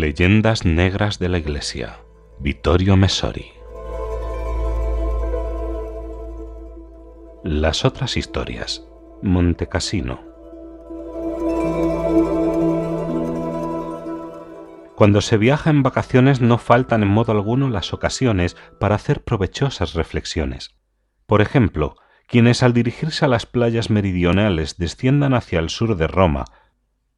Leyendas Negras de la Iglesia. Vittorio Messori. Las otras historias. Montecassino. Cuando se viaja en vacaciones no faltan en modo alguno las ocasiones para hacer provechosas reflexiones. Por ejemplo, quienes al dirigirse a las playas meridionales desciendan hacia el sur de Roma,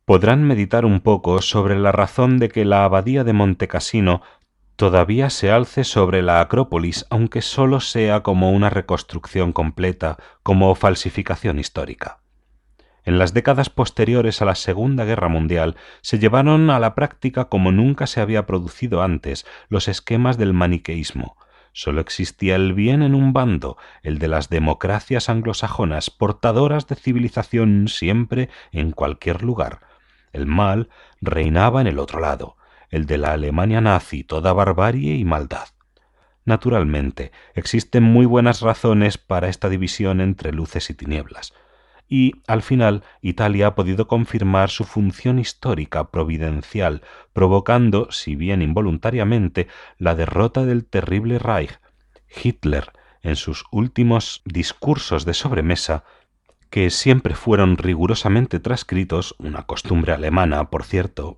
podrán meditar un poco sobre la razón de que la abadía de Montecassino todavía se alce sobre la Acrópolis, aunque sólo sea como una reconstrucción completa, como falsificación histórica. En las décadas posteriores a la Segunda Guerra Mundial se llevaron a la práctica como nunca se había producido antes los esquemas del maniqueísmo, Sólo existía el bien en un bando, el de las democracias anglosajonas, portadoras de civilización siempre en cualquier lugar. El mal reinaba en el otro lado, el de la Alemania nazi, toda barbarie y maldad. Naturalmente, existen muy buenas razones para esta división entre luces y tinieblas y, al final, Italia ha podido confirmar su función histórica providencial, provocando, si bien involuntariamente, la derrota del terrible Reich. Hitler, en sus últimos discursos de sobremesa, que siempre fueron rigurosamente transcritos, una costumbre alemana, por cierto,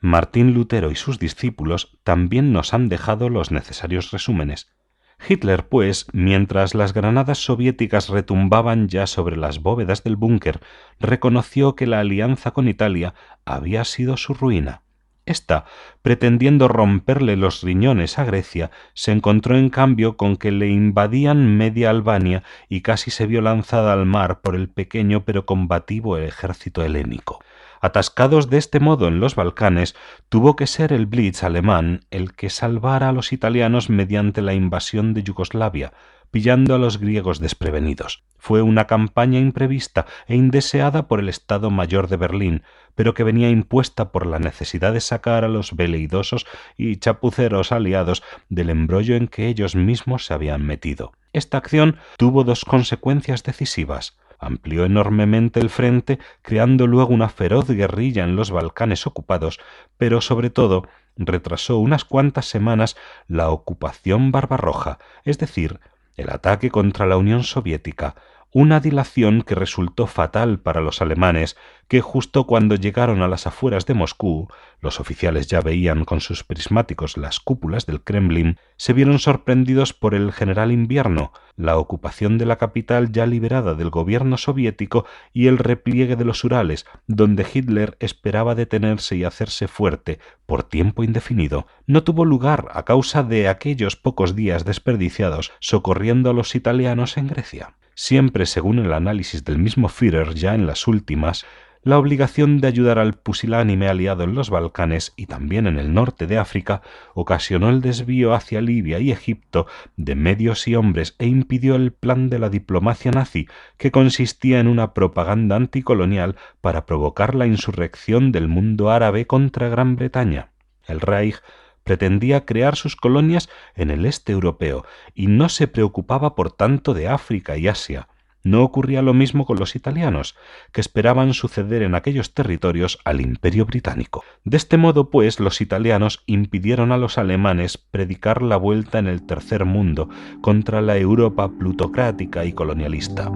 Martín Lutero y sus discípulos también nos han dejado los necesarios resúmenes. Hitler, pues, mientras las granadas soviéticas retumbaban ya sobre las bóvedas del búnker, reconoció que la alianza con Italia había sido su ruina. Esta, pretendiendo romperle los riñones a Grecia, se encontró en cambio con que le invadían media Albania y casi se vio lanzada al mar por el pequeño pero combativo ejército helénico. Atascados de este modo en los Balcanes, tuvo que ser el Blitz alemán el que salvara a los italianos mediante la invasión de Yugoslavia, pillando a los griegos desprevenidos. Fue una campaña imprevista e indeseada por el Estado Mayor de Berlín, pero que venía impuesta por la necesidad de sacar a los veleidosos y chapuceros aliados del embrollo en que ellos mismos se habían metido. Esta acción tuvo dos consecuencias decisivas amplió enormemente el frente, creando luego una feroz guerrilla en los Balcanes ocupados, pero sobre todo retrasó unas cuantas semanas la ocupación barbarroja, es decir, el ataque contra la Unión Soviética, una dilación que resultó fatal para los alemanes, que justo cuando llegaron a las afueras de Moscú, los oficiales ya veían con sus prismáticos las cúpulas del Kremlin, se vieron sorprendidos por el general invierno, la ocupación de la capital ya liberada del gobierno soviético y el repliegue de los Urales, donde Hitler esperaba detenerse y hacerse fuerte por tiempo indefinido, no tuvo lugar a causa de aquellos pocos días desperdiciados socorriendo a los italianos en Grecia siempre según el análisis del mismo Führer ya en las últimas, la obligación de ayudar al pusilánime aliado en los Balcanes y también en el norte de África ocasionó el desvío hacia Libia y Egipto de medios y hombres e impidió el plan de la diplomacia nazi, que consistía en una propaganda anticolonial para provocar la insurrección del mundo árabe contra Gran Bretaña. El Reich pretendía crear sus colonias en el este europeo y no se preocupaba por tanto de África y Asia. No ocurría lo mismo con los italianos, que esperaban suceder en aquellos territorios al imperio británico. De este modo, pues, los italianos impidieron a los alemanes predicar la vuelta en el tercer mundo contra la Europa plutocrática y colonialista.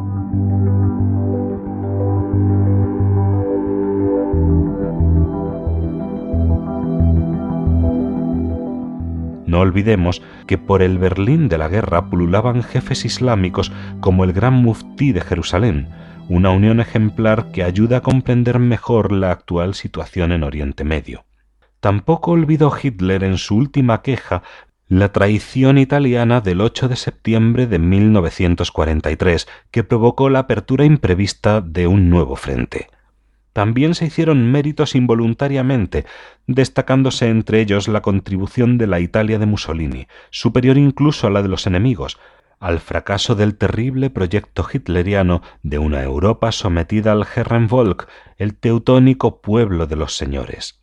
No olvidemos que por el Berlín de la guerra pululaban jefes islámicos como el Gran Muftí de Jerusalén, una unión ejemplar que ayuda a comprender mejor la actual situación en Oriente Medio. Tampoco olvidó Hitler en su última queja la traición italiana del 8 de septiembre de 1943, que provocó la apertura imprevista de un nuevo frente. También se hicieron méritos involuntariamente, destacándose entre ellos la contribución de la Italia de Mussolini, superior incluso a la de los enemigos, al fracaso del terrible proyecto hitleriano de una Europa sometida al Herrenvolk, el teutónico pueblo de los señores.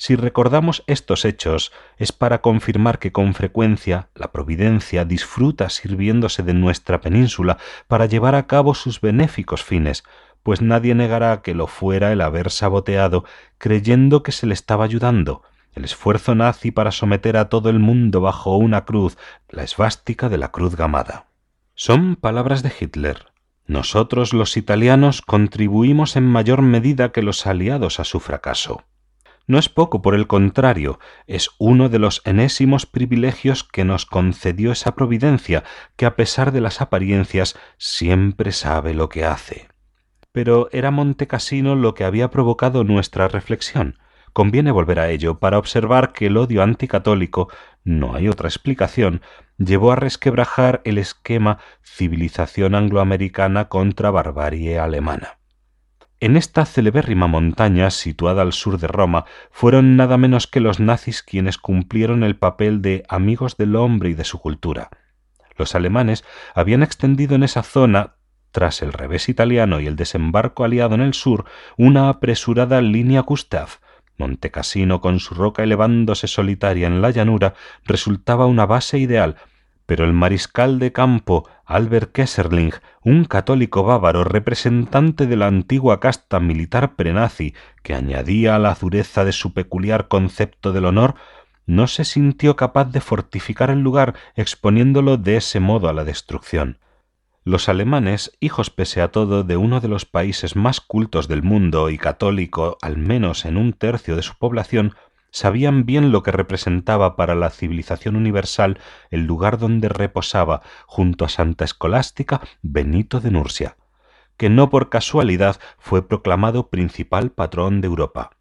Si recordamos estos hechos, es para confirmar que con frecuencia la Providencia disfruta sirviéndose de nuestra península para llevar a cabo sus benéficos fines, pues nadie negará que lo fuera el haber saboteado creyendo que se le estaba ayudando, el esfuerzo nazi para someter a todo el mundo bajo una cruz, la esvástica de la cruz gamada. Son palabras de Hitler. Nosotros los italianos contribuimos en mayor medida que los aliados a su fracaso. No es poco, por el contrario, es uno de los enésimos privilegios que nos concedió esa providencia, que a pesar de las apariencias siempre sabe lo que hace. Pero era Montecasino lo que había provocado nuestra reflexión. Conviene volver a ello para observar que el odio anticatólico, no hay otra explicación, llevó a resquebrajar el esquema civilización angloamericana contra barbarie alemana. En esta celebérrima montaña, situada al sur de Roma, fueron nada menos que los nazis quienes cumplieron el papel de amigos del hombre y de su cultura. Los alemanes habían extendido en esa zona tras el revés italiano y el desembarco aliado en el sur, una apresurada línea Gustav. Montecasino, con su roca elevándose solitaria en la llanura, resultaba una base ideal, pero el mariscal de campo Albert Kesserling, un católico bávaro representante de la antigua casta militar prenazi, que añadía a la dureza de su peculiar concepto del honor, no se sintió capaz de fortificar el lugar exponiéndolo de ese modo a la destrucción. Los alemanes, hijos pese a todo de uno de los países más cultos del mundo y católico al menos en un tercio de su población, sabían bien lo que representaba para la civilización universal el lugar donde reposaba junto a Santa Escolástica Benito de Nursia, que no por casualidad fue proclamado principal patrón de Europa.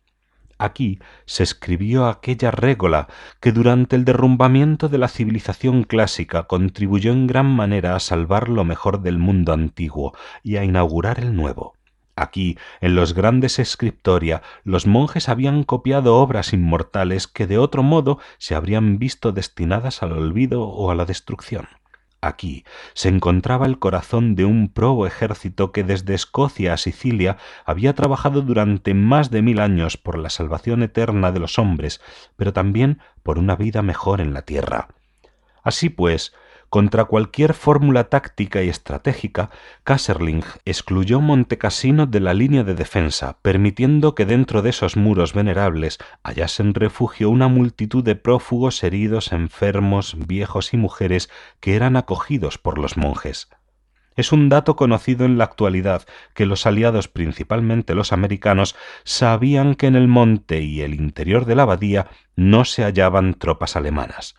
Aquí se escribió aquella régola que durante el derrumbamiento de la civilización clásica contribuyó en gran manera a salvar lo mejor del mundo antiguo y a inaugurar el nuevo. Aquí, en los grandes escriptoria, los monjes habían copiado obras inmortales que de otro modo se habrían visto destinadas al olvido o a la destrucción. Aquí se encontraba el corazón de un probo ejército que desde Escocia a Sicilia había trabajado durante más de mil años por la salvación eterna de los hombres, pero también por una vida mejor en la tierra. Así pues, contra cualquier fórmula táctica y estratégica, Kasserling excluyó Montecasino de la línea de defensa, permitiendo que dentro de esos muros venerables hallasen refugio una multitud de prófugos heridos, enfermos, viejos y mujeres que eran acogidos por los monjes. Es un dato conocido en la actualidad que los aliados, principalmente los americanos, sabían que en el monte y el interior de la abadía no se hallaban tropas alemanas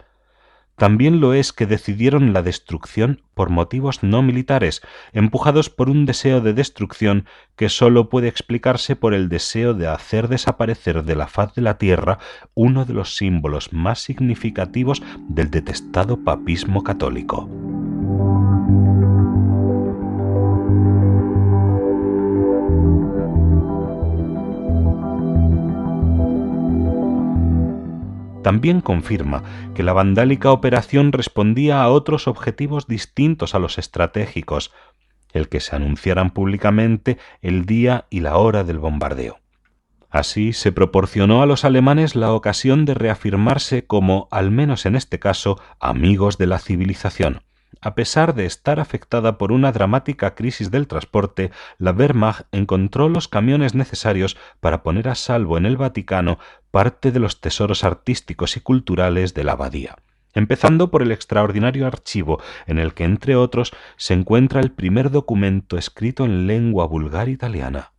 también lo es que decidieron la destrucción por motivos no militares, empujados por un deseo de destrucción que sólo puede explicarse por el deseo de hacer desaparecer de la faz de la tierra uno de los símbolos más significativos del detestado papismo católico. También confirma que la vandálica operación respondía a otros objetivos distintos a los estratégicos, el que se anunciaran públicamente el día y la hora del bombardeo. Así se proporcionó a los alemanes la ocasión de reafirmarse como, al menos en este caso, amigos de la civilización. A pesar de estar afectada por una dramática crisis del transporte, la Wehrmacht encontró los camiones necesarios para poner a salvo en el Vaticano parte de los tesoros artísticos y culturales de la abadía empezando por el extraordinario archivo en el que, entre otros, se encuentra el primer documento escrito en lengua vulgar italiana.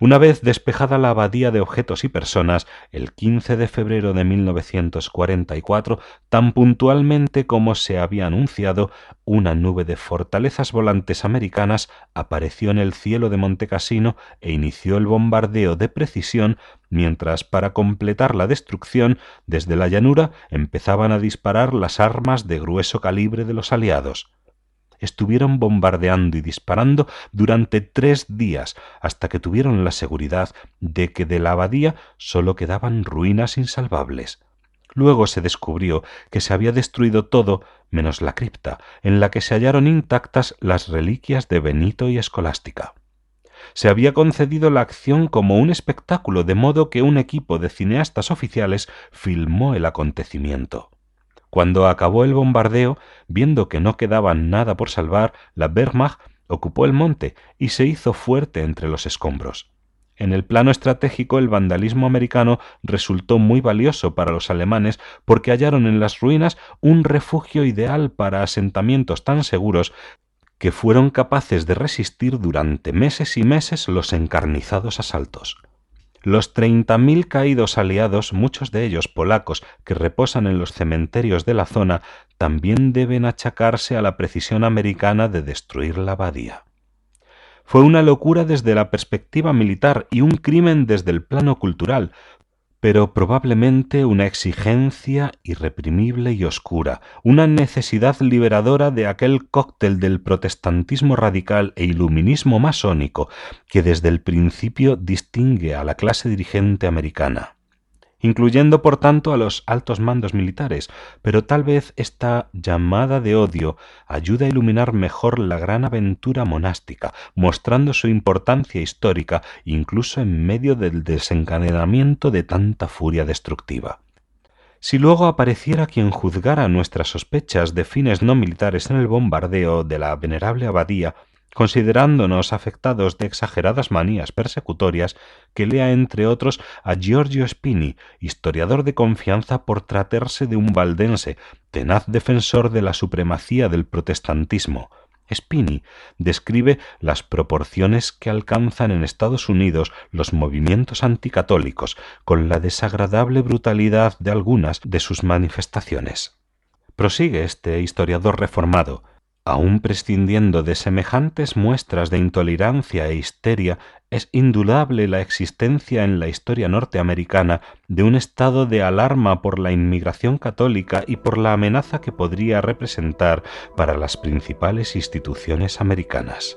Una vez despejada la abadía de objetos y personas, el 15 de febrero de 1944, tan puntualmente como se había anunciado, una nube de fortalezas volantes americanas apareció en el cielo de Montecassino e inició el bombardeo de precisión, mientras para completar la destrucción, desde la llanura empezaban a disparar las armas de grueso calibre de los aliados estuvieron bombardeando y disparando durante tres días hasta que tuvieron la seguridad de que de la abadía sólo quedaban ruinas insalvables. Luego se descubrió que se había destruido todo menos la cripta, en la que se hallaron intactas las reliquias de Benito y Escolástica. Se había concedido la acción como un espectáculo, de modo que un equipo de cineastas oficiales filmó el acontecimiento. Cuando acabó el bombardeo, viendo que no quedaba nada por salvar, la Wehrmacht ocupó el monte y se hizo fuerte entre los escombros. En el plano estratégico, el vandalismo americano resultó muy valioso para los alemanes porque hallaron en las ruinas un refugio ideal para asentamientos tan seguros que fueron capaces de resistir durante meses y meses los encarnizados asaltos. Los treinta mil caídos aliados, muchos de ellos polacos, que reposan en los cementerios de la zona, también deben achacarse a la precisión americana de destruir la abadía. Fue una locura desde la perspectiva militar y un crimen desde el plano cultural, pero probablemente una exigencia irreprimible y oscura, una necesidad liberadora de aquel cóctel del protestantismo radical e iluminismo masónico que desde el principio distingue a la clase dirigente americana incluyendo por tanto a los altos mandos militares, pero tal vez esta llamada de odio ayuda a iluminar mejor la gran aventura monástica, mostrando su importancia histórica incluso en medio del desencadenamiento de tanta furia destructiva. Si luego apareciera quien juzgara nuestras sospechas de fines no militares en el bombardeo de la venerable abadía, considerándonos afectados de exageradas manías persecutorias, que lea entre otros a Giorgio Spini, historiador de confianza por tratarse de un valdense, tenaz defensor de la supremacía del protestantismo. Spini describe las proporciones que alcanzan en Estados Unidos los movimientos anticatólicos, con la desagradable brutalidad de algunas de sus manifestaciones. Prosigue este historiador reformado, Aun prescindiendo de semejantes muestras de intolerancia e histeria, es indudable la existencia en la historia norteamericana de un estado de alarma por la inmigración católica y por la amenaza que podría representar para las principales instituciones americanas.